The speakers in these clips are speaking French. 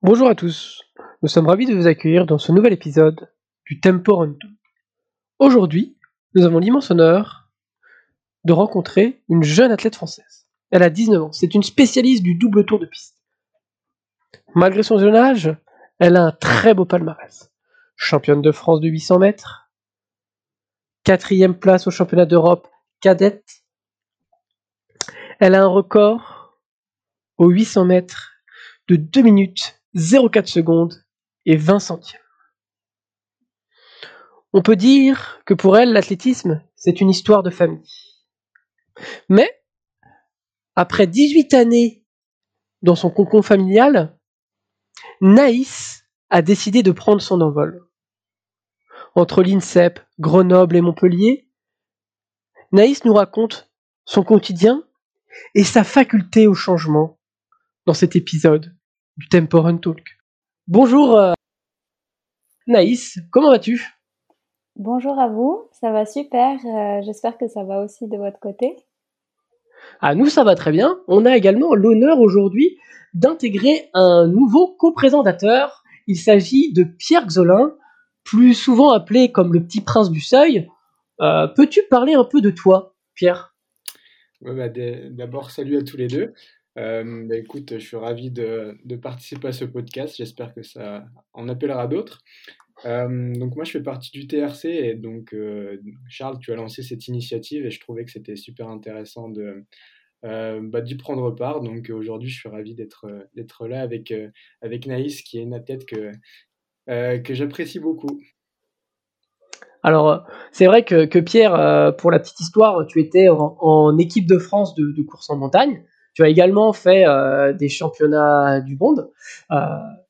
Bonjour à tous, nous sommes ravis de vous accueillir dans ce nouvel épisode du Tempo Run Aujourd'hui, nous avons l'immense honneur de rencontrer une jeune athlète française. Elle a 19 ans, c'est une spécialiste du double tour de piste. Malgré son jeune âge, elle a un très beau palmarès. Championne de France de 800 mètres, quatrième place au championnat d'Europe cadette. Elle a un record aux 800 mètres de 2 minutes 0,4 secondes et 20 centièmes. On peut dire que pour elle, l'athlétisme, c'est une histoire de famille. Mais, après 18 années dans son concon familial, Naïs a décidé de prendre son envol. Entre l'INSEP, Grenoble et Montpellier, Naïs nous raconte son quotidien et sa faculté au changement dans cet épisode du Tempo Run Talk. Bonjour euh, Naïs, comment vas-tu? Bonjour à vous, ça va super, euh, j'espère que ça va aussi de votre côté. Ah nous ça va très bien, on a également l'honneur aujourd'hui d'intégrer un nouveau co-présentateur, il s'agit de Pierre Xolin, plus souvent appelé comme le petit prince du seuil. Euh, peux-tu parler un peu de toi, Pierre? Bah, D'abord, salut à tous les deux. Euh, bah, écoute, je suis ravi de, participer à ce podcast. J'espère que ça en appellera d'autres. Euh, donc moi, je fais partie du TRC et donc euh, Charles, tu as lancé cette initiative et je trouvais que c'était super intéressant de bah, d'y prendre part. Donc aujourd'hui, je suis ravi d'être d'être là avec avec Naïs, qui est une athlète que que j'apprécie beaucoup. Alors, c'est vrai que, Pierre, pour la petite histoire, tu étais en, équipe de France de course en montagne. Tu as également fait euh, des championnats du monde, euh,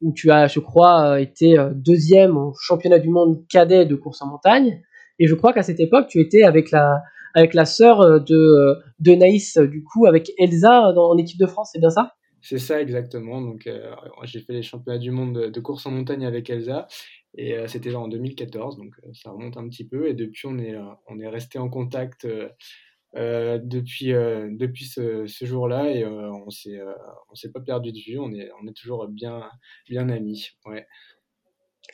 où tu as, je crois, été euh, deuxième au championnat du monde cadet de course en montagne. Et je crois qu'à cette époque, tu étais avec la, avec la sœur de, de Naïs, du coup, avec Elsa en équipe de France, c'est bien ça? C'est ça, exactement. Donc, j'ai fait les championnats du monde de, course en montagne avec Elsa. Et c'était en 2014, donc ça remonte un petit peu. Et depuis, on est, on est resté en contact depuis, euh, depuis ce, ce jour-là et euh, on s'est on s'est pas perdu de vue, on est, on est toujours bien, bien amis. Ouais.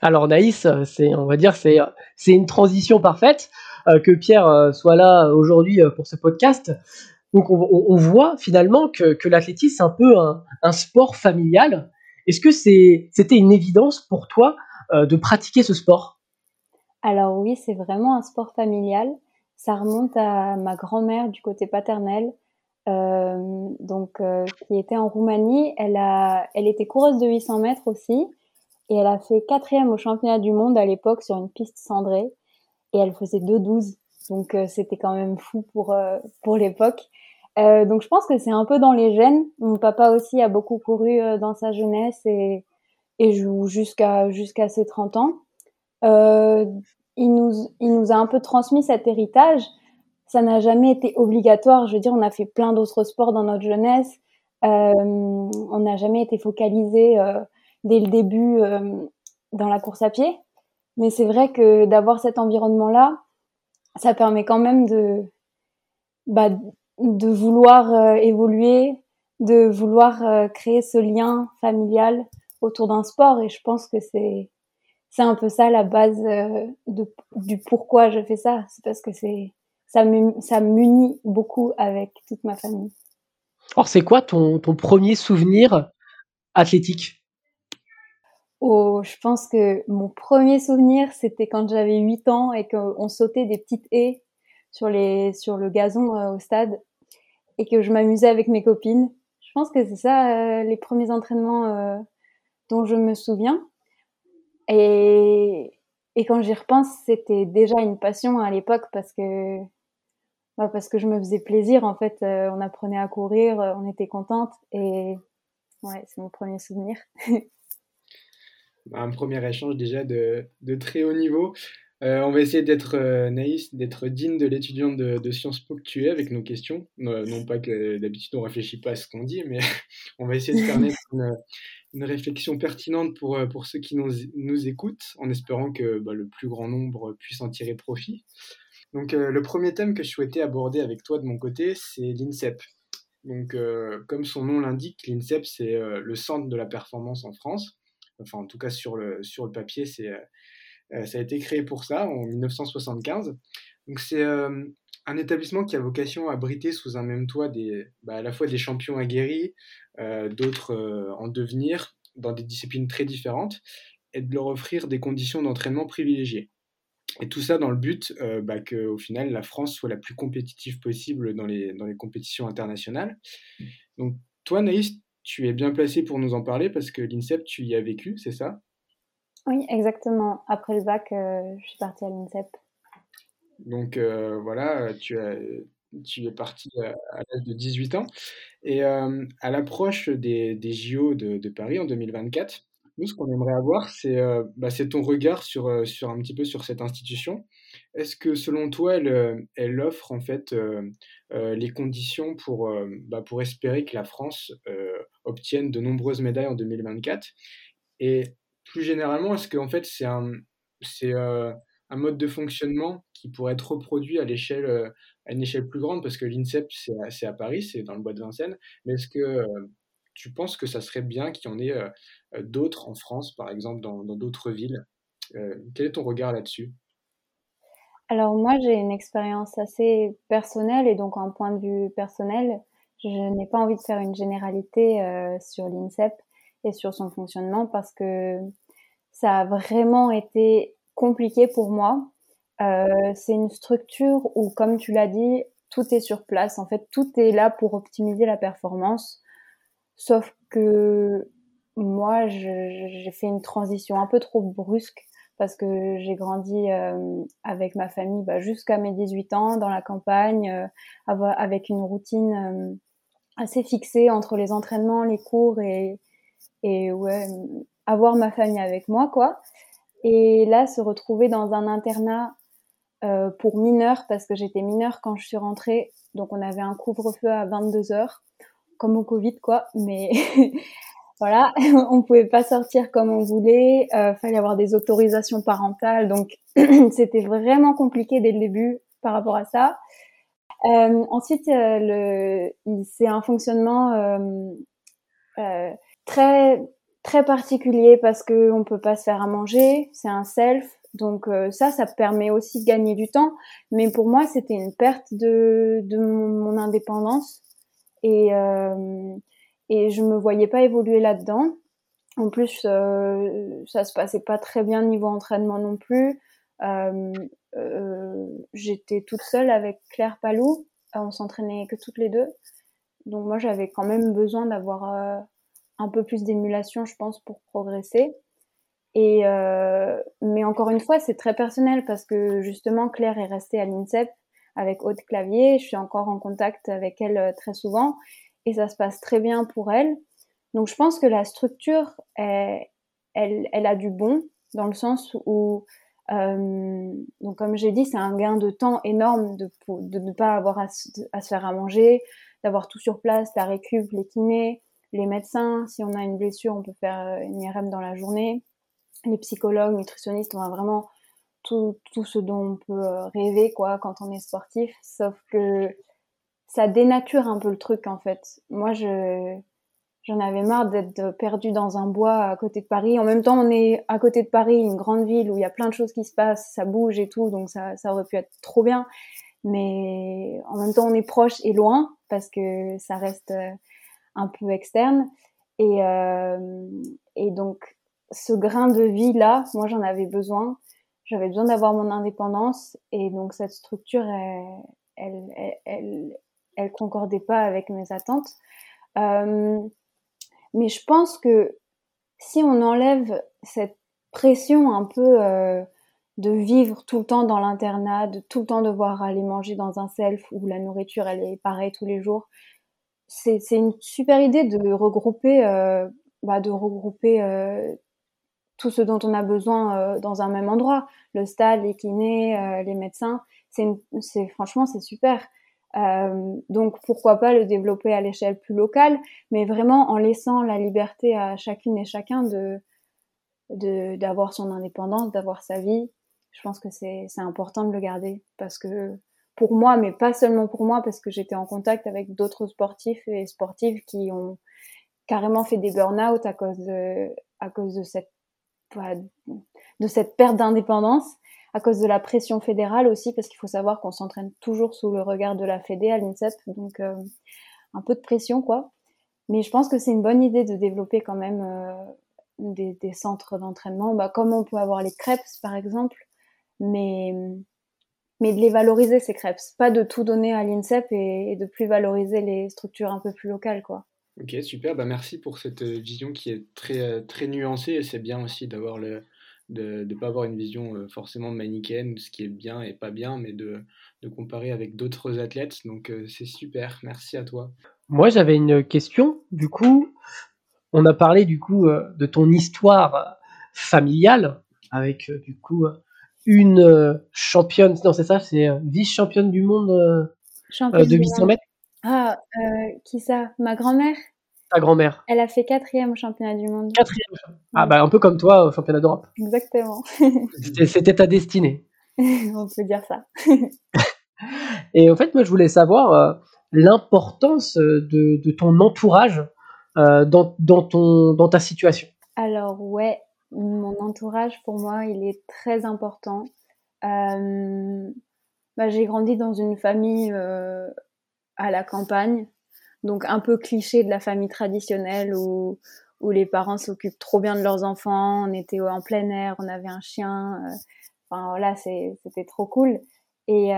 Alors Naïs, c'est, on va dire, c'est, c'est une transition parfaite que Pierre soit là aujourd'hui pour ce podcast. Donc on, on voit finalement que, que l'athlétisme c'est un peu un, un sport familial. Est-ce que c'est, c'était une évidence pour toi de pratiquer ce sport? Alors oui, c'est vraiment un sport familial. Ça remonte à ma grand-mère du côté paternel, euh, donc euh, qui était en Roumanie. Elle a, elle était coureuse de 800 mètres aussi, et elle a fait quatrième au championnat du monde à l'époque sur une piste cendrée, et elle faisait 2,12. Donc euh, c'était quand même fou pour pour l'époque. Donc je pense que c'est un peu dans les gènes. Mon papa aussi a beaucoup couru dans sa jeunesse et et joue jusqu'à jusqu'à ses 30 ans. Il nous, il nous a un peu transmis cet héritage. Ça n'a jamais été obligatoire. Je veux dire, on a fait plein d'autres sports dans notre jeunesse. Euh, on n'a jamais été focalisé euh, dès le début euh, dans la course à pied. Mais c'est vrai que d'avoir cet environnement-là, ça permet quand même de, bah, de vouloir euh, évoluer, de vouloir euh, créer ce lien familial autour d'un sport. Et je pense que c'est c'est un peu ça la base euh, de, du pourquoi je fais ça. C'est parce que c'est ça m'unit beaucoup avec toute ma famille. Alors c'est quoi ton, ton premier souvenir athlétique? Oh, je pense que mon premier souvenir, c'était quand j'avais 8 ans et qu'on sautait des petites haies sur, les, sur le gazon euh, au stade et que je m'amusais avec mes copines. Je pense que c'est ça euh, les premiers entraînements dont je me souviens. Et, quand j'y repense, c'était déjà une passion à l'époque parce que bah parce que je me faisais plaisir. En fait, euh, on apprenait à courir, euh, on était contente et ouais, c'est mon premier souvenir. Un premier échange déjà de, de très haut niveau. Euh, on va essayer d'être euh, d'être digne de l'étudiant de, Sciences Po que tu es avec nos questions. non pas que d'habitude on réfléchit pas à ce qu'on dit, mais on va essayer de permettre une, une réflexion pertinente pour, euh, pour ceux qui nous, nous écoutent, en espérant que bah, le plus grand nombre puisse en tirer profit. Donc, euh, le premier thème que je souhaitais aborder avec toi de mon côté, c'est l'INSEP. Donc, euh, comme son nom l'indique, l'INSEP, c'est le centre de la performance en France. enfin en tout cas sur le, sur le papier, c'est, ça a été créé pour ça en 1975. Donc c'est un établissement qui a vocation à abriter sous un même toit des, bah, à la fois des champions aguerris, d'autres en devenir, dans des disciplines très différentes, et de leur offrir des conditions d'entraînement privilégiées. Et tout ça dans le but bah, qu'au final, la France soit la plus compétitive possible dans les, dans compétitions internationales. Donc, toi, Naïs, tu es bien placé pour nous en parler parce que l'INSEP, tu y as vécu, c'est ça? Oui, exactement. Après le bac, je suis partie à l'INSEP. Donc, euh, voilà, tu, es parti à, l'âge de 18 ans. Et à l'approche des, JO de, Paris en 2024, nous, ce qu'on aimerait avoir, c'est euh, bah, ton regard sur, euh, un petit peu sur cette institution. Est-ce que selon toi, elle, euh, offre en fait les conditions pour, bah, pour espérer que la France obtienne de nombreuses médailles en 2024 Et plus généralement, est-ce qu'en fait c'est un, c'est, un mode de fonctionnement qui pourrait être reproduit à l'échelle à une échelle plus grande parce que l'INSEP c'est à Paris, c'est dans le bois de Vincennes, mais est-ce que tu penses que ça serait bien qu'il y en ait euh, euh, d'autres en France, par exemple, dans d'autres villes? Euh, Quel est ton regard là-dessus? Alors moi, j'ai une expérience assez personnelle et donc un point de vue personnel, je n'ai pas envie de faire une généralité sur l'INSEP et sur son fonctionnement parce que ça a vraiment été compliqué pour moi. c'est une structure où, comme tu l'as dit, tout est sur place. En fait, tout est là pour optimiser la performance. Sauf que moi, j'ai fait une transition un peu trop brusque parce que j'ai grandi euh, avec ma famille bah, jusqu'à mes 18 ans dans la campagne, euh, avec une routine euh, assez fixée entre les entraînements, les cours et, et ouais, avoir ma famille avec moi, quoi. Et là, se retrouver dans un internat pour mineurs, parce que j'étais mineure quand je suis rentrée, donc on avait un couvre-feu à 22 heures comme au Covid, quoi. Mais voilà, on pouvait pas sortir comme on voulait. Euh, fallait avoir des autorisations parentales, donc c'était vraiment compliqué dès le début par rapport à ça. Euh, ensuite, euh, c'est un fonctionnement euh, euh, très très particulier parce que on peut pas se faire à manger, c'est un self. Donc ça, ça permet aussi de gagner du temps. Mais pour moi, c'était une perte de, de mon indépendance et euh, et je me voyais pas évoluer là-dedans. En plus, euh, ça se passait pas très bien niveau entraînement non plus. Euh, euh, j'étais toute seule avec Claire Palou. On s'entraînait que toutes les deux. Donc moi, j'avais quand même besoin d'avoir euh, un peu plus d'émulation, je pense, pour progresser. Et euh, mais encore une fois, c'est très personnel parce que justement, Claire est restée à l'INSEP avec Aude Clavier. Je suis encore en contact avec elle euh, très souvent et ça se passe très bien pour elle. Donc je pense que la structure, elle, elle, a du bon dans le sens où, euh, donc comme j'ai dit, c'est un gain de temps énorme de, de ne pas avoir à, se faire à manger, d'avoir tout sur place, la récup, les kinés, les médecins. Si on a une blessure, on peut faire euh, une IRM dans la journée. Les psychologues, nutritionnistes, on a vraiment tout, ce dont on peut euh, rêver quoi quand on est sportif sauf que ça dénature un peu le truc en fait moi je j'en avais marre d'être perdue dans un bois à côté de Paris en même temps on est à côté de Paris une grande ville où il y a plein de choses qui se passent ça bouge et tout donc ça ça aurait pu être trop bien mais en même temps on est proche et loin parce que ça reste euh, un peu externe. Et euh, et donc ce grain de vie là moi j'en avais besoin. J'avais besoin d'avoir mon indépendance. Et donc cette structure, elle, elle, elle, elle, concordait pas avec mes attentes. Euh, mais je pense que si on enlève cette pression un peu euh, de vivre tout le temps dans l'internat, de tout le temps devoir aller manger dans un self où la nourriture elle est pareille tous les jours, c'est une super idée de regrouper, euh, bah, de regrouper euh, tout ce dont on a besoin euh, dans un même endroit. Le stade, les kinés, euh, les médecins, c'est franchement c'est super. Euh, donc pourquoi pas le développer à l'échelle plus locale, mais vraiment en laissant la liberté à chacune et chacun de d'avoir son indépendance, d'avoir sa vie. Je pense que c'est important de le garder parce que pour moi, mais pas seulement pour moi, parce que j'étais en contact avec d'autres sportifs et sportives qui ont carrément fait des burn-out à cause de, à cause de cette, de cette perte d'indépendance, à cause de la pression fédérale aussi, parce qu'il faut savoir qu'on s'entraîne toujours sous le regard de la Fédé à l'INSEP, donc euh, un peu de pression quoi. Mais je pense que c'est une bonne idée de développer quand même euh, des, des, centres d'entraînement, bah, comme on peut avoir les crêpes par exemple, mais mais de les valoriser ces crêpes, pas de tout donner à l'INSEP et, et, de plus valoriser les structures un peu plus locales quoi. Ok, super. Bah, merci pour cette euh, vision qui est très, euh, très nuancée. Et c'est bien aussi d'avoir le, de ne pas avoir une vision euh, forcément manichéenne de ce qui est bien et pas bien, mais de, de comparer avec d'autres athlètes. Donc c'est super. Merci à toi. Moi, j'avais une question. Du coup, on a parlé du coup de ton histoire familiale avec du coup une championne. Non, c'est ça, c'est vice-championne du monde de 800 mètres. Ah, euh, qui ça? Ma grand-mère? Ta grand-mère. Elle a fait quatrième au championnat du monde. Quatrième. Ah bah un peu comme toi au championnat d'Europe. Exactement. C'était ta destinée. On peut dire ça. Et en fait, moi, je voulais savoir euh, l'importance de, de, ton entourage euh, dans, dans, ton, dans ta situation. Alors ouais, mon entourage pour moi, il est très important. Euh, bah, j'ai grandi dans une famille euh, à la campagne, donc un peu cliché de la famille traditionnelle où, les parents s'occupent trop bien de leurs enfants, on était en plein air, on avait un chien, euh, enfin voilà, c'était trop cool. Et,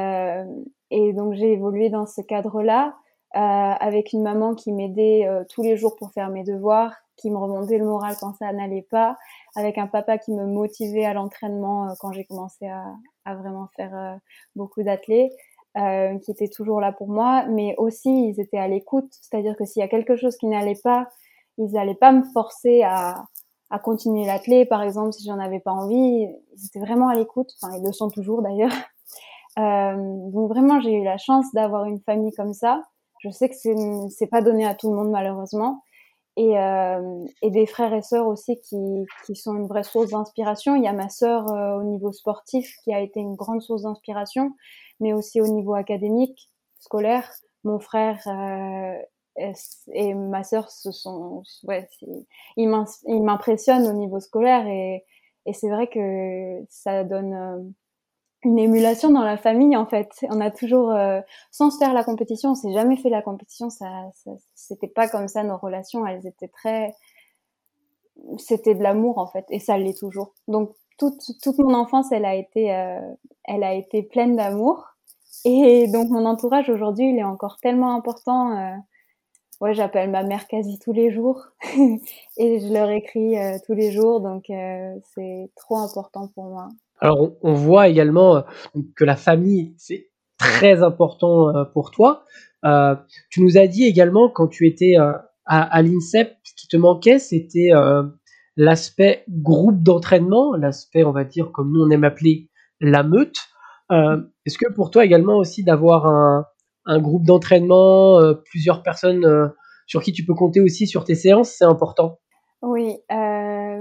donc j'ai évolué dans ce cadre-là avec une maman qui m'aidait tous les jours pour faire mes devoirs, qui me remontait le moral quand ça n'allait pas, avec un papa qui me motivait à l'entraînement euh, quand j'ai commencé à, à, vraiment faire beaucoup d'athlètes. Euh, qui étaient toujours là pour moi, mais aussi ils étaient à l'écoute, c'est-à-dire que s'il y a quelque chose qui n'allait pas, ils n'allaient pas me forcer à, à continuer l'athlète, par exemple, si j'en avais pas envie, ils étaient vraiment à l'écoute, enfin ils le sont toujours d'ailleurs. Euh, donc vraiment j'ai eu la chance d'avoir une famille comme ça. Je sais que c'est pas donné à tout le monde malheureusement, et, euh, et des frères et sœurs aussi qui, qui sont une vraie source d'inspiration. Il y a ma sœur euh, au niveau sportif qui a été une grande source d'inspiration mais aussi au niveau académique, scolaire. Mon frère euh, et ma sœur, se sont, ouais, ils m'impressionnent au niveau scolaire et, et c'est vrai que ça donne euh, une émulation dans la famille en fait. On a toujours, euh, sans se faire la compétition, on s'est jamais fait la compétition. Ça, c'était pas comme ça nos relations. Elles étaient très, c'était de l'amour en fait, et ça l'est toujours. Donc toute, toute mon enfance, elle a été, euh, elle a été pleine d'amour. Et donc mon entourage aujourd'hui, il est encore tellement important. Euh, ouais, j'appelle ma mère quasi tous les jours et je leur écris euh, tous les jours, donc c'est trop important pour moi. Alors on, voit également que la famille, c'est très important pour toi. tu nous as dit également quand tu étais à, à l'INSEP, ce qui te manquait, c'était l'aspect groupe d'entraînement, l'aspect, on va dire, comme nous on aime appeler la meute. Euh, Est-ce que pour toi également aussi d'avoir un, un, groupe d'entraînement, euh, plusieurs personnes euh, sur qui tu peux compter aussi sur tes séances, c'est important? Oui, euh,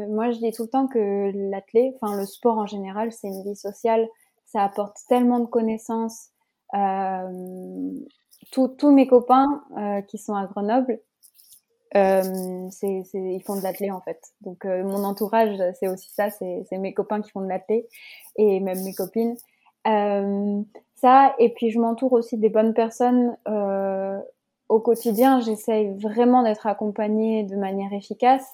moi je dis tout le temps que l'athlète, enfin le sport en général, c'est une vie sociale, ça apporte tellement de connaissances. tous mes copains qui sont à Grenoble, euh, c'est, ils font de l'athlé en fait. Donc euh, mon entourage, c'est aussi ça, c'est, mes copains qui font de l'athlé et même mes copines. Euh, ça, et puis je m'entoure aussi des bonnes personnes euh, au quotidien. J'essaye vraiment d'être accompagnée de manière efficace.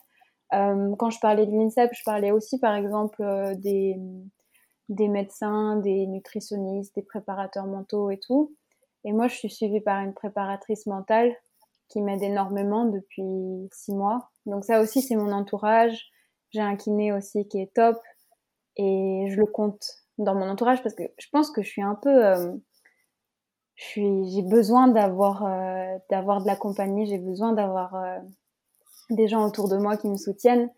Euh, quand je parlais de l'INSEP, je parlais aussi par exemple des, des médecins, des nutritionnistes, des préparateurs mentaux et tout. Et moi, je suis suivie par une préparatrice mentale qui m'aide énormément depuis six mois. Donc ça aussi, c'est mon entourage. J'ai un kiné aussi qui est top et je le compte dans mon entourage parce que je pense que je suis un peu, euh, je suis, j'ai besoin d'avoir, euh, d'avoir de la compagnie, j'ai besoin d'avoir euh, des gens autour de moi qui me soutiennent.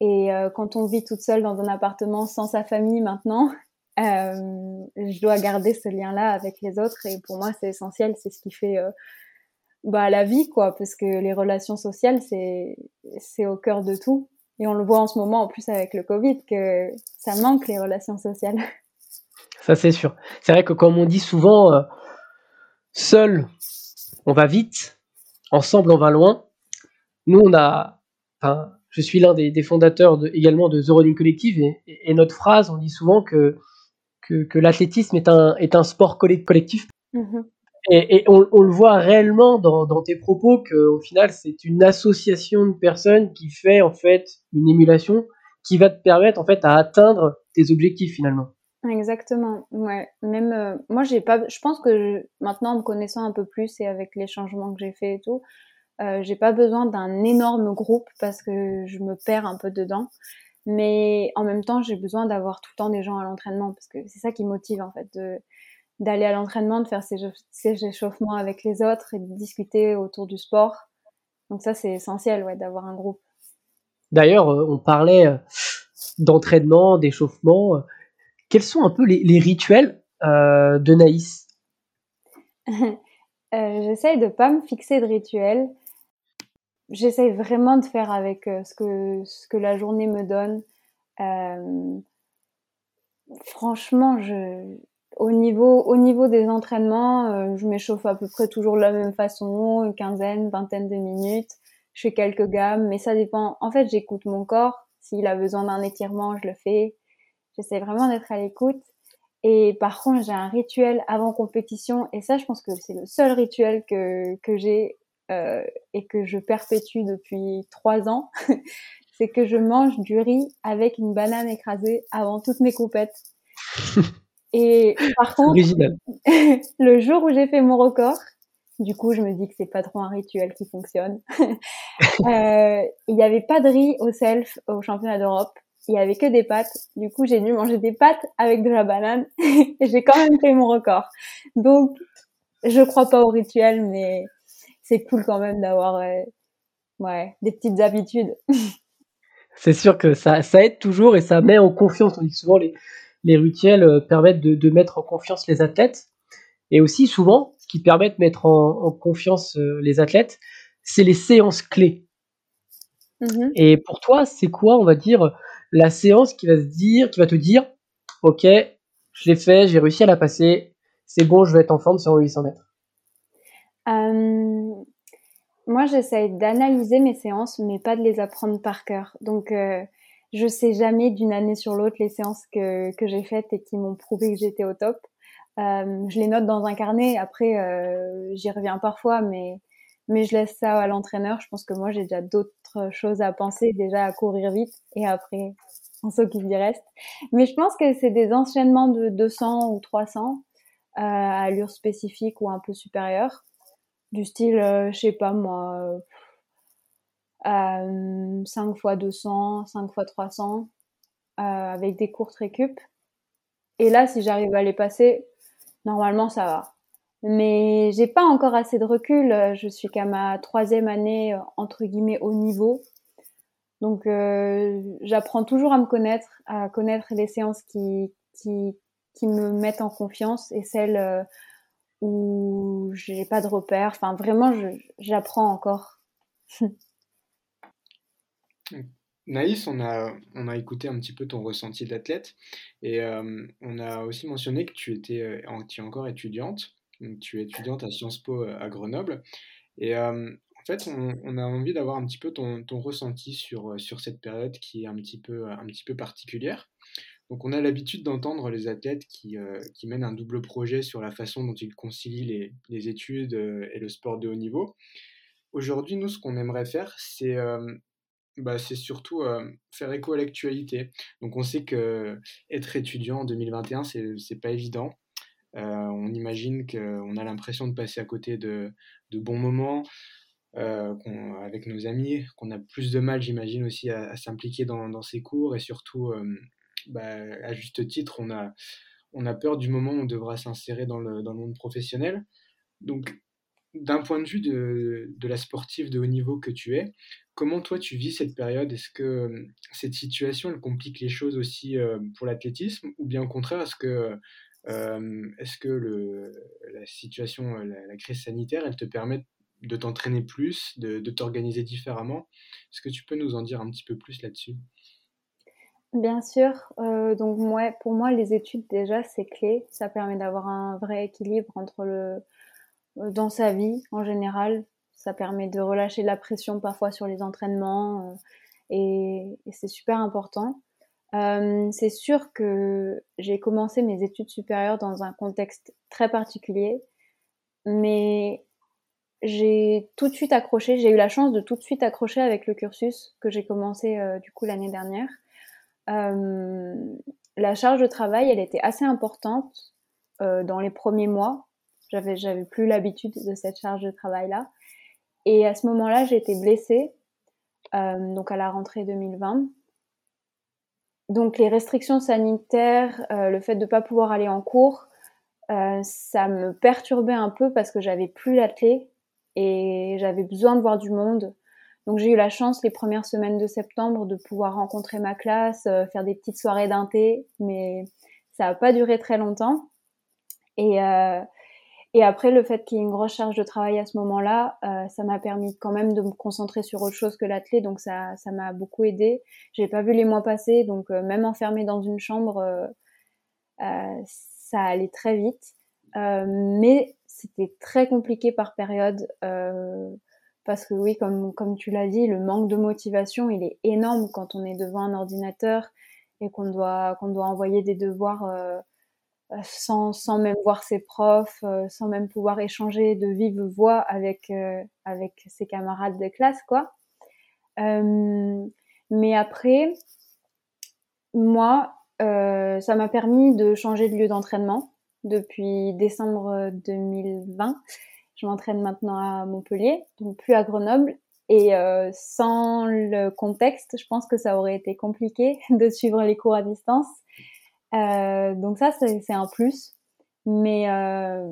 Et euh, quand on vit toute seule dans un appartement sans sa famille maintenant, je dois garder ce lien-là avec les autres et pour moi c'est essentiel, c'est ce qui fait bah, la vie, quoi, parce que les relations sociales, c'est, c'est au cœur de tout. Et on le voit en ce moment, en plus avec le Covid, que ça manque les relations sociales. Ça, c'est sûr. C'est vrai que comme on dit souvent, euh, seul, on va vite, ensemble, on va loin. Nous, on a, enfin, je suis l'un des, fondateurs également de The Running Collective et, notre phrase, on dit souvent que, que, l'athlétisme est un, est un sport collectif. Mm-hmm. Et, on, le voit réellement dans, dans tes propos qu'au final, c'est une association de personnes qui fait en fait une émulation qui va te permettre en fait à atteindre tes objectifs finalement. Exactement. Ouais. Même euh, moi, j'ai pas. Je pense que maintenant, en me connaissant un peu plus et avec les changements que j'ai fait et tout, euh, j'ai pas besoin d'un énorme groupe parce que je me perds un peu dedans. Mais en même temps, j'ai besoin d'avoir tout le temps des gens à l'entraînement parce que c'est ça qui motive en fait de d'aller à l'entraînement, de faire ces, ces échauffements avec les autres et de discuter autour du sport. Donc ça, c'est essentiel, ouais, d'avoir un groupe. D'ailleurs, euh, on parlait euh, d'entraînement, d'échauffement quels sont un peu les, rituels euh, de Naïs? Euh, J'essaye de pas me fixer de rituels. J'essaye vraiment de faire avec euh, ce, que, ce que la journée me donne. franchement, je, au, niveau, au niveau des entraînements, je m'échauffe à peu près toujours de la même façon, une quinzaine, vingtaine de minutes. Je fais quelques gammes, mais ça dépend. En fait, j'écoute mon corps. S'il a besoin d'un étirement, je le fais. J'essaie vraiment d'être à l'écoute. Et par contre, j'ai un rituel avant compétition. Et ça, je pense que c'est le seul rituel que, que j'ai euh, et que je perpétue depuis trois ans. c'est que je mange du riz avec une banane écrasée avant toutes mes coupettes. Et par contre, le jour où j'ai fait mon record, du coup, je me dis que c'est pas trop un rituel qui fonctionne. euh, il n'y avait pas de riz au self au championnat d'Europe il y avait que des pâtes. Du coup, j'ai dû manger des pâtes avec de la banane et j'ai quand même fait mon record. Donc, je crois pas au rituel, mais c'est cool quand même d'avoir euh, ouais, des petites habitudes. c'est sûr que ça, ça aide toujours et ça met en confiance. On dit souvent les, les rituels euh, permettent de, de, mettre en confiance les athlètes. Et aussi, souvent, ce qui permet de mettre en, en confiance euh, les athlètes, c'est les séances clés. Mm-hmm. Et pour toi, c'est quoi, on va dire, la séance qui va se dire, qui va te dire, ok, je l'ai fait, j'ai réussi à la passer, c'est bon, je vais être en forme sur 800 mètres euh, Moi, j'essaye d'analyser mes séances, mais pas de les apprendre par cœur. Donc, euh, je sais jamais d'une année sur l'autre les séances que, que j'ai faites et qui m'ont prouvé que j'étais au top. Euh, je les note dans un carnet. Après, euh, j'y reviens parfois, mais mais je laisse ça à l'entraîneur. Je pense que moi, j'ai déjà d'autres choses à penser, déjà à courir vite, et après, on s'occupe du reste. Mais je pense que c'est des enchaînements de 200 ou 300 euh, à allure spécifique ou un peu supérieure, du style, euh, je sais pas moi, euh, 5 fois 200, 5 fois 300, euh, avec des courtes récup. Et là, si j'arrive à les passer, normalement, ça va mais j'ai pas encore assez de recul. Je suis qu'à ma troisième année euh, entre guillemets au niveau, donc euh, j'apprends toujours à me connaître, à connaître les séances qui qui qui me mettent en confiance et celles euh, j'ai pas de repères. Enfin vraiment, j'apprends encore. Naïs, on a, on a écouté un petit peu ton ressenti d'athlète et on a aussi mentionné que tu étais tu es encore étudiante tu es étudiante à Sciences Po euh, à Grenoble. Et euh, en fait, on, a envie d'avoir un petit peu ton, ton, ressenti sur, euh, sur cette période qui est un petit peu, un petit peu particulière. Donc on a l'habitude d'entendre les athlètes qui, qui, mènent un double projet sur la façon dont ils concilient les, études et le sport de haut niveau. Aujourd'hui, nous, ce qu'on aimerait faire, c'est bah, c'est surtout faire écho à l'actualité. Donc on sait que être étudiant en 2021, c'est pas évident. Euh, on imagine qu'on a l'impression de passer à côté de, bons moments euh, avec nos amis, qu'on a plus de mal, j'imagine, aussi à, s'impliquer dans, ces cours et surtout, euh, bah, à juste titre, on a, peur du moment où on devra s'insérer dans le, monde professionnel. Donc, d'un point de vue de, la sportive de haut niveau que tu es, comment toi tu vis cette période? Est-ce que cette situation elle complique les choses aussi pour l'athlétisme ou bien au contraire est-ce que le, la situation, la, crise sanitaire, elle te permet de t'entraîner plus, de, t'organiser différemment? Est-ce que tu peux nous en dire un petit peu plus là-dessus? Bien sûr. Euh, donc moi, pour moi, les études déjà, c'est clé. Ça permet d'avoir un vrai équilibre entre le dans sa vie en général, Ça permet de relâcher la pression parfois sur les entraînements et, c'est super important. c'est sûr que j'ai commencé mes études supérieures dans un contexte très particulier, mais j'ai tout de suite accroché. J'ai eu la chance de tout de suite accrocher avec le cursus que j'ai commencé du coup l'année dernière. La charge de travail, elle était assez importante dans les premiers mois j'avais, plus l'habitude de cette charge de travail-là. Et à ce moment-là, j'ai été blessée, euh, donc à la rentrée 2020. Donc les restrictions sanitaires, euh, le fait de ne pas pouvoir aller en cours, euh, ça me perturbait un peu parce que j'avais plus la et j'avais besoin de voir du monde. Donc j'ai eu la chance les premières semaines de septembre de pouvoir rencontrer ma classe, faire des petites soirées d'un thé, mais ça n'a pas duré très longtemps. Et, et après, le fait qu'il y ait une grosse charge de travail à ce moment-là, euh, ça m'a permis quand même de me concentrer sur autre chose que l'athlé, donc ça, ça m'a beaucoup aidé. J'ai pas vu les mois passer, donc euh, même enfermée dans une chambre, euh, euh ça allait très vite. Euh, mais c'était très compliqué par période parce que oui, comme comme tu l'as dit, le manque de motivation, il est énorme quand on est devant un ordinateur et qu'on doit doit envoyer des devoirs euh, sans, sans même voir ses profs, euh, sans même pouvoir échanger de vive voix avec, euh, avec ses camarades de classe, quoi. mais après, moi, ça m'a permis de changer de lieu d'entraînement depuis décembre 2020. Je m'entraîne maintenant à Montpellier, donc plus à Grenoble. Et sans le contexte, je pense que ça aurait été compliqué de suivre les cours à distance. Euh, donc ça, c'est un plus. Mais, euh,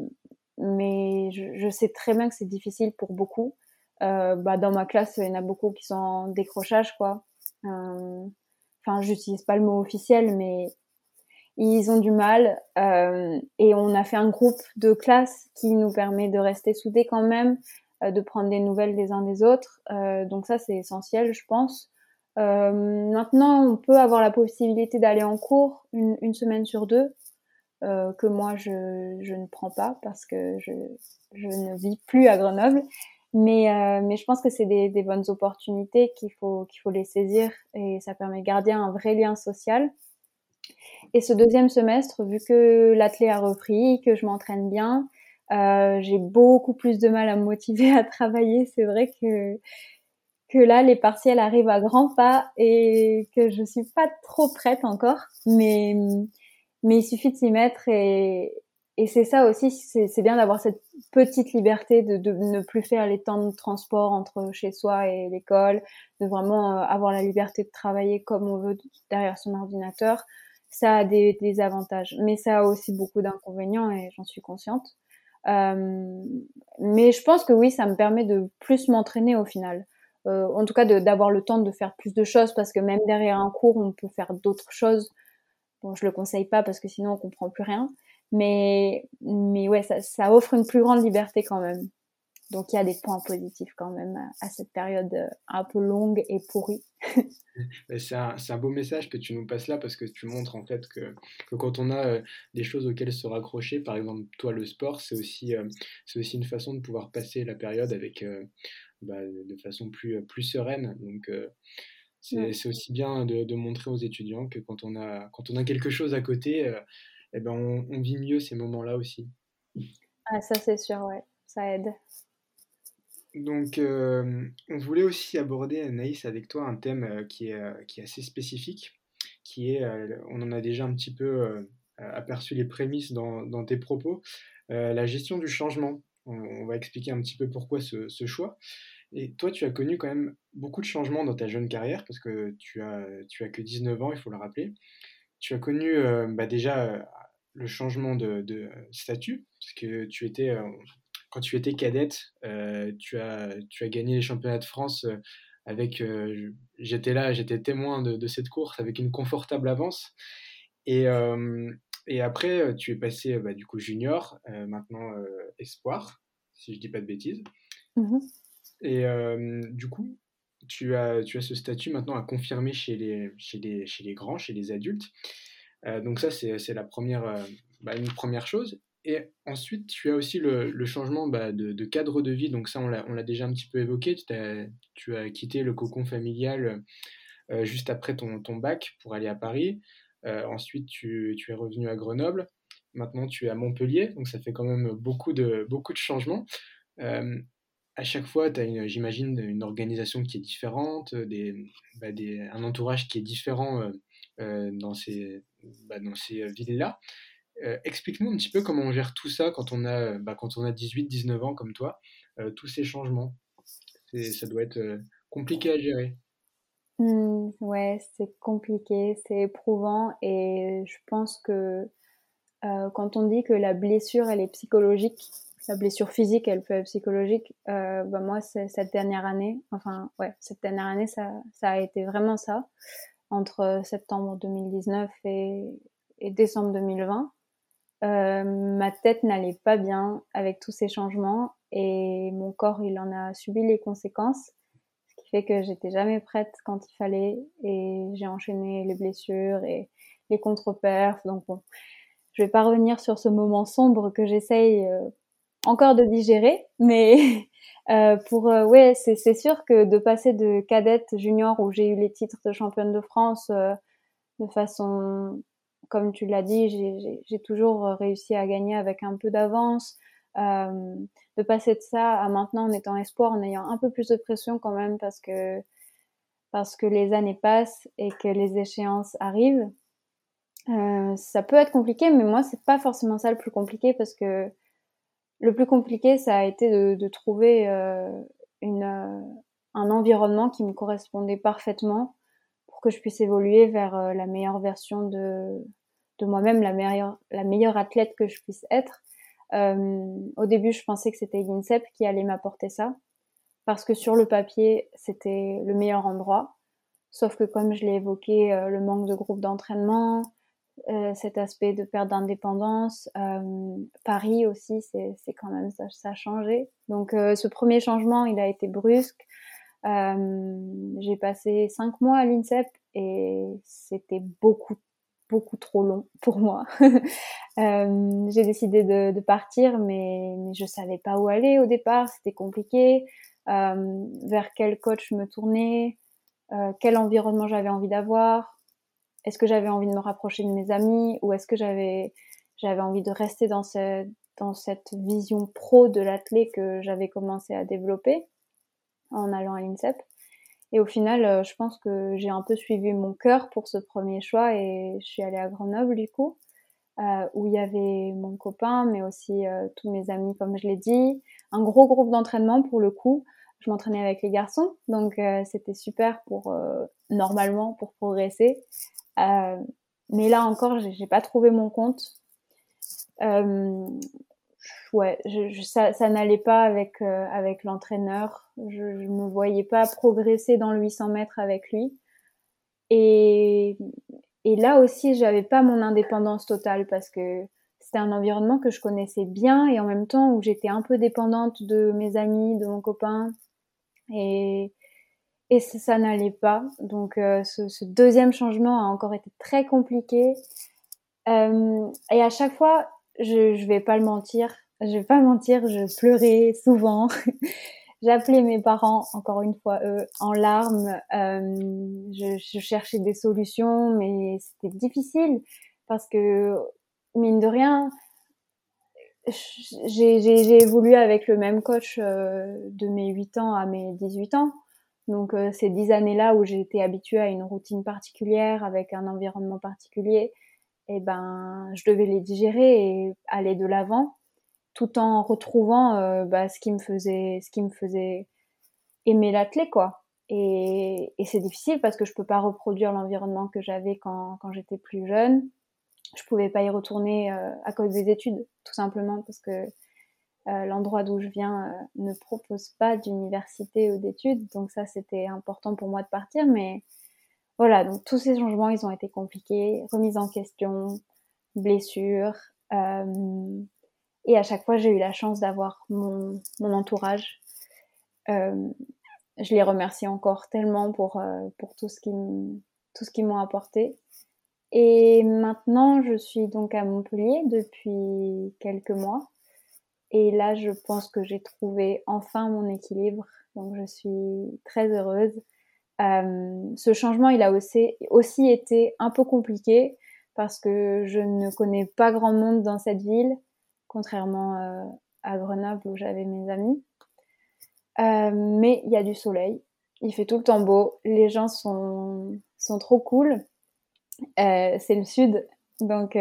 mais je, je, sais très bien que c'est difficile pour beaucoup. Euh, bah, dans ma classe, il y en a beaucoup qui sont en décrochage, quoi. Euh, enfin, j'utilise pas le mot officiel, mais ils ont du mal. Euh, et on a fait un groupe de classe qui nous permet de rester soudés quand même, euh, de prendre des nouvelles des uns des autres. donc ça, c'est essentiel, je pense. Euh, maintenant, on peut avoir la possibilité d'aller en cours une, une, semaine sur deux, euh, que moi je, je, ne prends pas parce que je, je ne vis plus à Grenoble. Mais, euh, mais je pense que c'est des, des, bonnes opportunités qu'il faut, qu'il faut les saisir et ça permet de garder un vrai lien social. Et ce deuxième semestre, vu que l'athlète a repris, que je m'entraîne bien, euh, j'ai beaucoup plus de mal à me motiver à travailler. C'est vrai que que là les partiels arrivent à grands pas et que je suis pas trop prête encore, mais mais il suffit de s'y mettre et et c'est ça aussi, c'est bien d'avoir cette petite liberté de, de, ne plus faire les temps de transport entre chez soi et l'école, de vraiment euh, avoir la liberté de travailler comme on veut derrière son ordinateur. Ça a des, des avantages, mais ça a aussi beaucoup d'inconvénients et j'en suis consciente. Euh, mais je pense que oui, ça me permet de plus m'entraîner au final. Euh, en tout cas d'avoir le temps de faire plus de choses parce que même derrière un cours on peut faire d'autres choses bon je le conseille pas parce que sinon on comprend plus rien mais mais ouais ça, ça offre une plus grande liberté quand même donc il y a des points positifs quand même à, cette période euh, un peu longue et pourrie. c'est un, un, beau message que tu nous passes là parce que tu montres en fait que, que quand on a euh, des choses auxquelles se raccrocher, par exemple toi le sport, c'est aussi, c'est aussi une façon de pouvoir passer la période avec, bah, de façon plus, plus sereine. Donc, euh, c'est aussi bien de, de, montrer aux étudiants que quand on a, quand on a quelque chose à côté, euh, eh ben on, vit mieux ces moments-là aussi. Ah, ça, c'est sûr, ouais, ça aide. Donc, euh, on voulait aussi aborder, Anaïs, avec toi, un thème qui, est, qui est assez spécifique, qui est, on en a déjà un petit peu aperçu les prémices dans, dans tes propos, la gestion du changement. On, va expliquer un petit peu pourquoi ce, choix. Et toi, tu as connu quand même beaucoup de changements dans ta jeune carrière, parce que tu as, tu as que 19 ans, il faut le rappeler. Tu as connu euh, bah déjà euh, le changement de, de, statut, parce que tu étais, euh, quand tu étais cadette, tu, as, tu as gagné les championnats de France avec, j'étais là, j'étais témoin de, de, cette course avec une confortable avance. Et, et après, tu es passé bah, du coup junior, maintenant espoir, si je dis pas de bêtises. Mmh et du coup, tu as, tu as ce statut maintenant à confirmer chez les, chez les, chez les grands, chez les adultes. donc ça, c'est la première, bah, une première chose. Et ensuite, tu as aussi le, changement bah, de, cadre de vie. Donc ça, on l'a déjà un petit peu évoqué. Tu as, quitté le cocon familial euh, juste après ton, bac pour aller à Paris. Euh, ensuite, tu, es revenu à Grenoble. Maintenant, tu es à Montpellier. Donc ça fait quand même beaucoup de, changements. Euh, à chaque fois, tu as, j'imagine, une organisation qui est différente, bah, un entourage qui est différent bah, dans ces villes-là. Euh, explique-nous un petit peu comment on gère tout ça quand on a, bah, quand on a 18-19 ans comme toi, euh, tous ces changements. Ça doit être euh, compliqué à gérer. Mmh, ouais, c'est compliqué, c'est éprouvant et je pense que quand on dit que la blessure elle est psychologique, la blessure physique elle peut être psychologique, bah moi cette dernière année, enfin ouais, cette dernière année ça, ça a été vraiment ça entre septembre 2019 et, et décembre 2020. Euh, ma tête n'allait pas bien avec tous ces changements et mon corps, il en a subi les conséquences, ce qui fait que j'étais jamais prête quand il fallait et j'ai enchaîné les blessures et les contre-perfs. Donc bon, je vais pas revenir sur ce moment sombre que j'essaye euh, encore de digérer, mais euh, pour ouais, c'est sûr que de passer de cadette junior où j'ai eu les titres de championne de France de façon comme tu l'as dit, j'ai toujours réussi à gagner avec un peu d'avance. Euh, de passer de ça à maintenant en étant espoir, en ayant un peu plus de pression quand même parce que parce que les années passent et que les échéances arrivent. Euh, ça peut être compliqué, mais moi c'est pas forcément ça le plus compliqué parce que le plus compliqué ça a été de, trouver euh, euh, un environnement qui me correspondait parfaitement pour que je puisse évoluer vers euh, la meilleure version de, de moi-même la meilleure, la meilleure athlète que je puisse être. Euh, au début, je pensais que c'était l'INSEP qui allait m'apporter ça, parce que sur le papier, c'était le meilleur endroit. Sauf que comme je l'ai évoqué, euh, le manque de groupe d'entraînement, euh, cet aspect de perte d'indépendance, Paris aussi, c'est quand même ça, ça a changé. Donc ce premier changement, il a été brusque. J'ai passé cinq mois à l'INSEP et c'était beaucoup beaucoup trop long pour moi. euh, j'ai décidé de, partir, mais, mais, je savais pas où aller au départ, c'était compliqué. Euh, vers quel coach me tourner, euh, quel environnement j'avais envie d'avoir, est-ce que j'avais envie de me rapprocher de mes amis ou est-ce que j'avais j'avais envie de rester dans cette dans cette vision pro de l'athlète que j'avais commencé à développer en allant à l'INSEP? Et au final, euh, je pense que j'ai un peu suivi mon cœur pour ce premier choix et je suis allée à Grenoble du coup, euh, où il y avait mon copain, mais aussi euh, tous mes amis, comme je l'ai dit, un gros groupe d'entraînement pour le coup. Je m'entraînais avec les garçons, donc c'était super pour normalement pour progresser. mais là encore, j'ai pas trouvé mon compte ouais, ça, ça n'allait pas avec euh, avec l'entraîneur. Je, je me voyais pas progresser dans le 800 mètres avec lui. Et et là aussi, j'avais pas mon indépendance totale parce que c'était un environnement que je connaissais bien et en même temps où j'étais un peu dépendante de mes amis, de mon copain. Et et ça, n'allait pas. Donc euh, ce, ce, deuxième changement a encore été très compliqué. Euh, et à chaque fois, je, je vais pas le mentir, je vais pas mentir, je pleurais souvent. J'appelais mes parents, encore une fois eux, en larmes. Euh, je, je, cherchais des solutions, mais c'était difficile parce que mine de rien, j'ai évolué avec le même coach euh, de mes 8 ans à mes 18 ans. Donc euh, ces 10 années-là où été habituée à une routine particulière, avec un environnement particulier, et eh ben je devais les digérer et aller de l'avant tout en retrouvant euh, bah, ce qui me faisait ce qui me faisait aimer l'athlète quoi. Et, et c'est difficile parce que je peux pas reproduire l'environnement que j'avais quand, quand j'étais plus jeune. Je pouvais pas y retourner euh, à cause des études tout simplement parce que euh, l'endroit d'où je viens euh, ne propose pas d'université ou d'études. Donc ça c'était important pour moi de partir mais voilà donc tous ces changements ils ont été compliqués remise en question blessures euh, et à chaque fois, j'ai eu la chance d'avoir mon, entourage. Euh, je les remercie encore tellement pour, euh, tout ce qu'ils m'ont apporté. Et maintenant, je suis donc à Montpellier depuis quelques mois. Et là, je pense que j'ai trouvé enfin mon équilibre. Donc, je suis très heureuse. Euh, ce changement, il a aussi, aussi été un peu compliqué parce que je ne connais pas grand monde dans cette ville, contrairement euh, à Grenoble où j'avais mes amis. Euh, mais il y a du soleil, il fait tout le temps beau, les gens sont, sont trop cool. C'est le sud, donc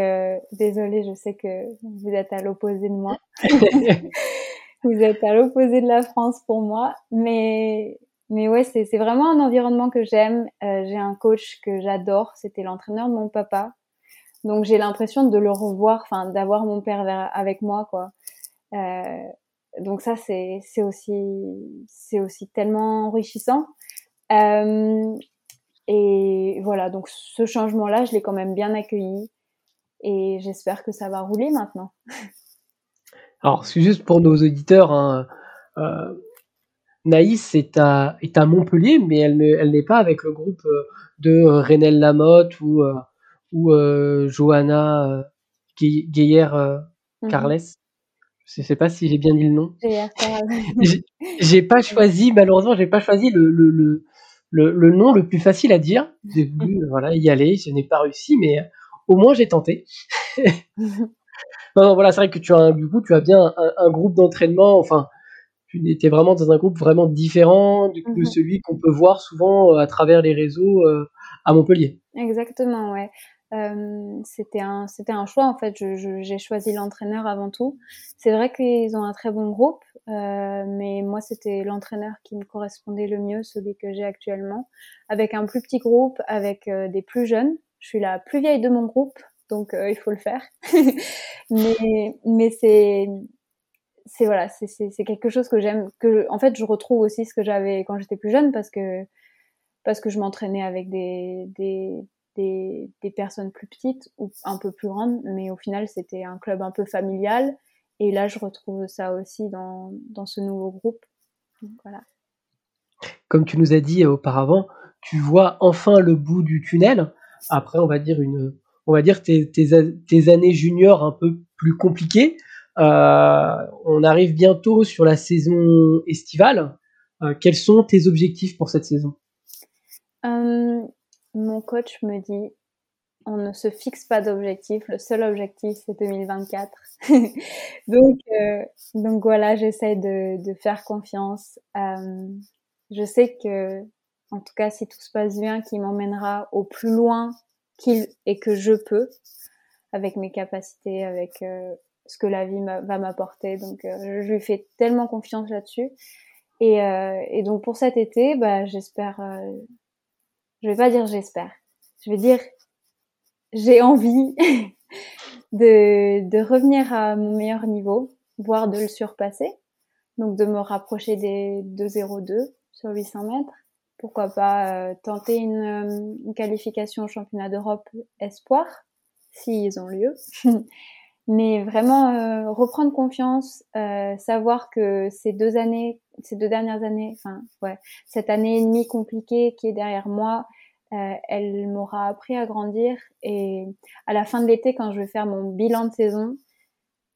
désolée, je sais que vous êtes à l'opposé de moi. vous êtes à l'opposé de la France pour moi, mais mais ouais, c'est vraiment un environnement que j'aime. Euh, j'ai un coach que j'adore, c'était l'entraîneur de mon papa, donc j'ai l'impression de le revoir, enfin d'avoir mon père avec moi quoi. Euh, donc ça c'est aussi c'est aussi tellement enrichissant. Euh, et voilà, donc ce changement-là, je l'ai quand même bien accueilli et j'espère que ça va rouler maintenant. Alors c'est juste pour nos auditeurs, hein, Naïs est à, est à Montpellier, mais elle n'est pas avec le groupe euh, de Renel Lamotte ou, euh, ou euh, Johanna Gaillère mhm. Carles. Je sais pas si j'ai bien dit le nom. J'ai pas choisi, malheureusement, j'ai pas choisi le, le, le, le, nom le plus facile à dire. J'ai voulu voilà, y aller, je n'ai pas réussi, mais au moins j'ai tenté. non, voilà, c'est vrai que tu as, du coup, tu as bien un, groupe d'entraînement, enfin, tu étais vraiment dans un groupe vraiment différent de, mhm. celui qu'on peut voir souvent à travers les réseaux euh, à Montpellier. Exactement, ouais. Euh, c'était un c'était un choix en fait. j'ai choisi l'entraîneur avant tout. C'est vrai qu'ils ont un très bon groupe, euh, mais moi c'était l'entraîneur qui me correspondait le mieux, celui que j'ai actuellement, avec un plus petit groupe, avec euh, des plus jeunes. Je suis la plus vieille de mon groupe, donc euh, il faut le faire. mais mais c'est c'est voilà, c'est quelque chose que j'aime, que en fait je retrouve aussi ce que j'avais quand j'étais plus jeune parce que parce que je m'entraînais avec des, des des, personnes plus petites ou un peu plus grandes, mais au final c'était un club un peu familial. Et là, je retrouve ça aussi dans, dans ce nouveau groupe. voilà. Comme tu nous as dit auparavant, tu vois enfin le bout du tunnel. Après, on va dire une, on va dire tes, tes années juniors un peu plus compliquées. Euh, on arrive bientôt sur la saison estivale. Euh, quels sont tes objectifs pour cette saison? Euh, mon coach me dit on ne se fixe pas d'objectif, le seul objectif c'est 2024. donc, donc voilà, j'essaie de, faire confiance. Je sais que, en tout cas, si tout se passe bien, qu'il m'emmènera au plus loin qu'il et que je peux, avec mes capacités, avec ce que la vie va m'apporter. Donc, euh, je lui fais tellement confiance là-dessus. Et, euh, et, donc pour cet été, bah, j'espère je vais pas dire j'espère. Je vais dire j'ai envie de, de revenir à mon meilleur niveau, voire de le surpasser. Donc de me rapprocher des 2,02 sur 800 mètres. Pourquoi pas euh, tenter une, euh, une, qualification au championnat d'Europe espoir, s'ils ont lieu. Mais vraiment euh, reprendre confiance, savoir que ces deux années, ces deux dernières années, enfin ouais, cette année et demie compliquée qui est derrière moi, euh, elle m'aura appris à grandir et à la fin de l'été, quand je vais faire mon bilan de saison,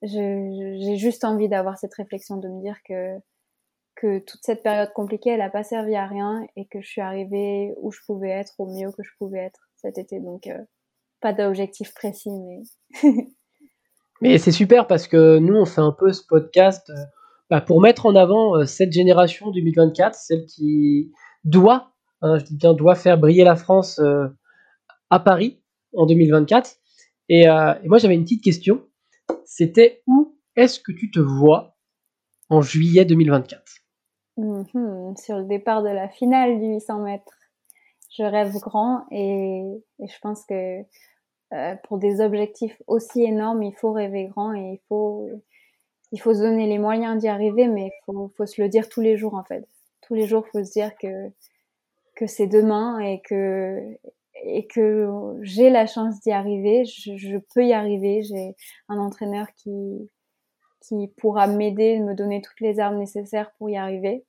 j'ai juste envie d'avoir cette réflexion de me dire que que toute cette période compliquée, elle n'a pas servi à rien et que je suis arrivée où je pouvais être, au mieux que je pouvais être cet été. Donc, euh, pas d'objectif précis, mais. mais c'est super parce que nous, on fait un peu ce podcast euh, bah, pour mettre en avant cette génération 2024, celle qui doit Hein, je dis bien, doit faire briller la France euh, à Paris en 2024. Euh, et, moi, j'avais une petite question. C'était où est-ce que tu te vois en juillet 2024 mhm, Sur le départ de la finale du 800 mètres. Je rêve grand et, je pense que euh, pour des objectifs aussi énormes, il faut rêver grand et il faut, il faut se donner les moyens d'y arriver, mais il faut, faut, se le dire tous les jours en fait. Tous les jours, il faut se dire que que c'est demain et que et que j'ai la chance d'y arriver, je, peux y arriver. J'ai un entraîneur qui qui pourra m'aider, me donner toutes les armes nécessaires pour y arriver.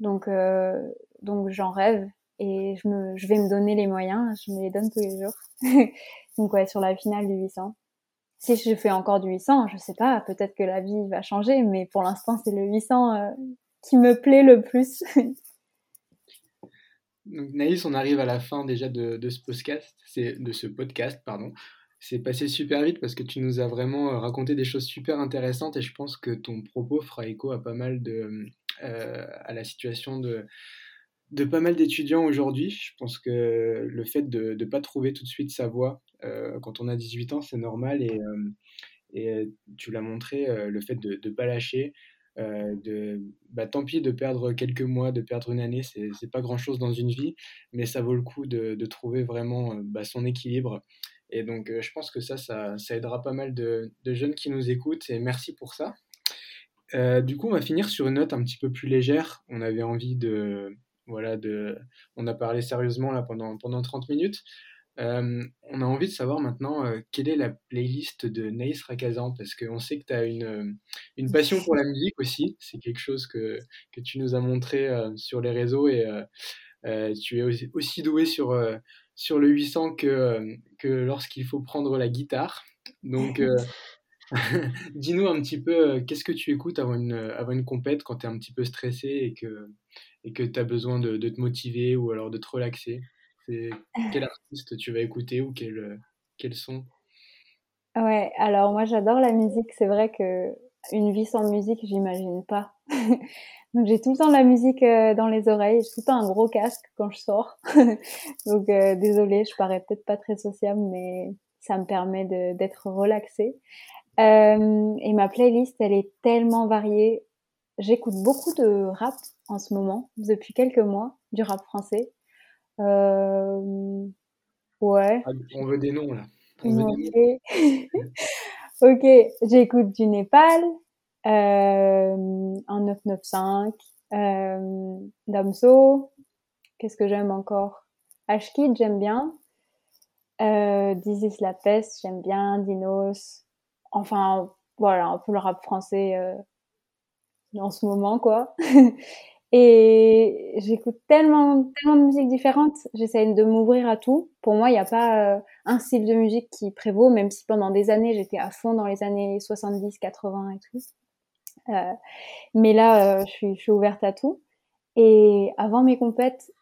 Donc euh, donc j'en rêve et je, me, je vais me donner les moyens, je me les donne tous les jours. Donc ouais, sur la finale du 800. Si je fais encore du 800, je sais pas, peut-être que la vie va changer, mais pour l'instant, c'est le 800 euh, qui me plaît le plus. Donc Naïs, on arrive à la fin déjà de, ce podcast, c'est de ce podcast, pardon. C'est passé super vite parce que tu nous as vraiment euh, raconté des choses super intéressantes et je pense que ton propos fera écho à pas mal de euh, à la situation de de pas mal d'étudiants aujourd'hui. Je pense que le fait de ne pas trouver tout de suite sa voie quand on a 18 ans, c'est normal et, et tu l'as montré, le fait de ne pas lâcher, euh, bah, tant pis de perdre quelques mois, de perdre une année, c'est pas grand chose dans une vie, mais ça vaut le coup de, trouver vraiment euh, bah, son équilibre. Et donc, euh, je pense que ça, ça, ça, aidera pas mal de, de, jeunes qui nous écoutent, et merci pour ça. du coup, on va finir sur une note un petit peu plus légère. On avait envie de, voilà, de, on a parlé sérieusement là pendant, pendant 30 minutes. Euh, on a envie de savoir maintenant euh, quelle est la playlist de Naïs Rakazan, parce qu'on sait que tu as une, euh, une, passion pour la musique aussi. C'est quelque chose que, que, tu nous as montré sur les réseaux et tu es aussi, aussi doué sur, sur le 800 que, que lorsqu'il faut prendre la guitare. Donc, dis-nous un petit peu, qu'est-ce que tu écoutes avant une, avant une compète quand tu es un petit peu stressé et que et que tu as besoin de, de, te motiver ou alors de te relaxer? Quel artiste tu vas écouter ou quel, quel son? Ouais, alors moi j'adore la musique. C'est vrai que une vie sans musique, j'imagine pas. Donc j'ai tout le temps la musique euh, dans les oreilles. Tout le temps un gros casque quand je sors. Donc euh, désolée, je parais peut-être pas très sociable, mais ça me permet d'être relaxée. Euh, et ma playlist, elle est tellement variée. J'écoute beaucoup de rap en ce moment, depuis quelques mois, du rap français. Euh, ouais. Ah, on veut des noms là. ok, j'écoute du Népal, euh, en 995, euh, Damso. Qu'est-ce que j'aime encore? Ashkid, j'aime bien. Euh, Dizis La Peste, j'aime bien. Dinos. Enfin, voilà, un peu le rap français euh, en ce moment, quoi. Et j'écoute tellement, tellement de musiques différentes. J'essaie de m'ouvrir à tout. Pour moi, il n'y a pas euh, un style de musique qui prévaut, même si pendant des années, j'étais à fond dans les années 70, 80 et tout. Euh, mais là, euh, je, suis, ouverte à tout. Et avant mes compètes,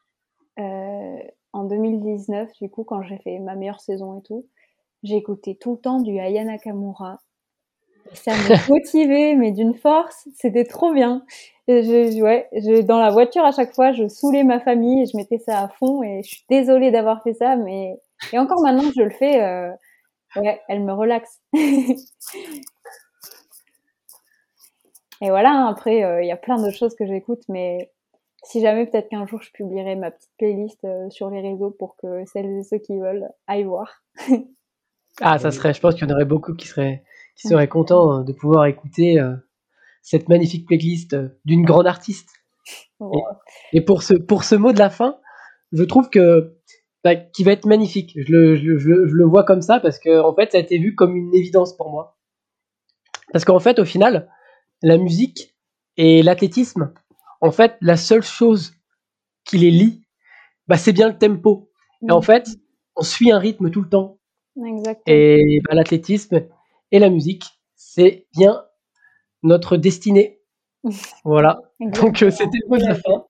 en 2019, du coup, quand j'ai fait ma meilleure saison et tout, j'ai écouté tout le temps du Aya Nakamura. Ça m'a motivé, mais d'une force, c'était trop bien je, ouais, je, dans la voiture à chaque fois, je saoulais ma famille et je mettais ça à fond. Et je suis désolée d'avoir fait ça, mais et encore maintenant je le fais. Euh... Ouais, elle me relaxe. et voilà. Hein, après, euh, il y a plein de choses que j'écoute, mais si jamais peut-être qu'un jour je publierai ma petite playlist euh, sur les réseaux pour que celles et ceux qui veulent aillent voir. ah, ça serait. Je pense qu'il y en aurait beaucoup qui seraient qui seraient contents hein, de pouvoir écouter. Euh, cette magnifique playlist euh, d'une grande artiste. Et, pour, ce, pour ce mot de la fin, je trouve que bah, qui va être magnifique. Je le, je, je, le vois comme ça parce que en fait, ça a été vu comme une évidence pour moi. Parce qu'en fait, au final, la musique et l'athlétisme, en fait, la seule chose qui les lie, bah, c'est bien le tempo. Et en fait, on suit un rythme tout le temps. Exactement. Et bah, l'athlétisme et la musique, c'est bien notre destinée. Voilà. Donc euh, c'était le mot de la fin.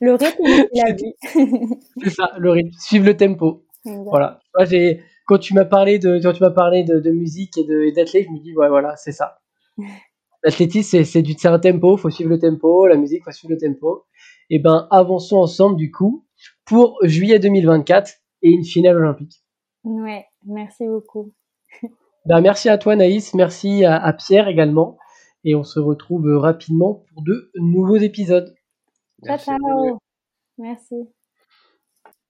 le rythme la vie. c'est ça, le rythme, suivre le tempo. Voilà. Moi, j'ai quand tu m'as parlé de quand tu m'as parlé de, de musique et de d'athlète, je me dis ouais voilà, c'est ça. L'athlétisme c'est c'est un tempo, faut suivre le tempo, la musique faut suivre le tempo. Et eh ben avançons ensemble du coup pour juillet 2024 et une finale olympique. Ouais, merci beaucoup. Ben, merci à toi Naïs, merci à, à Pierre également et on se retrouve rapidement pour de nouveaux épisodes. Ciao, ciao. Merci.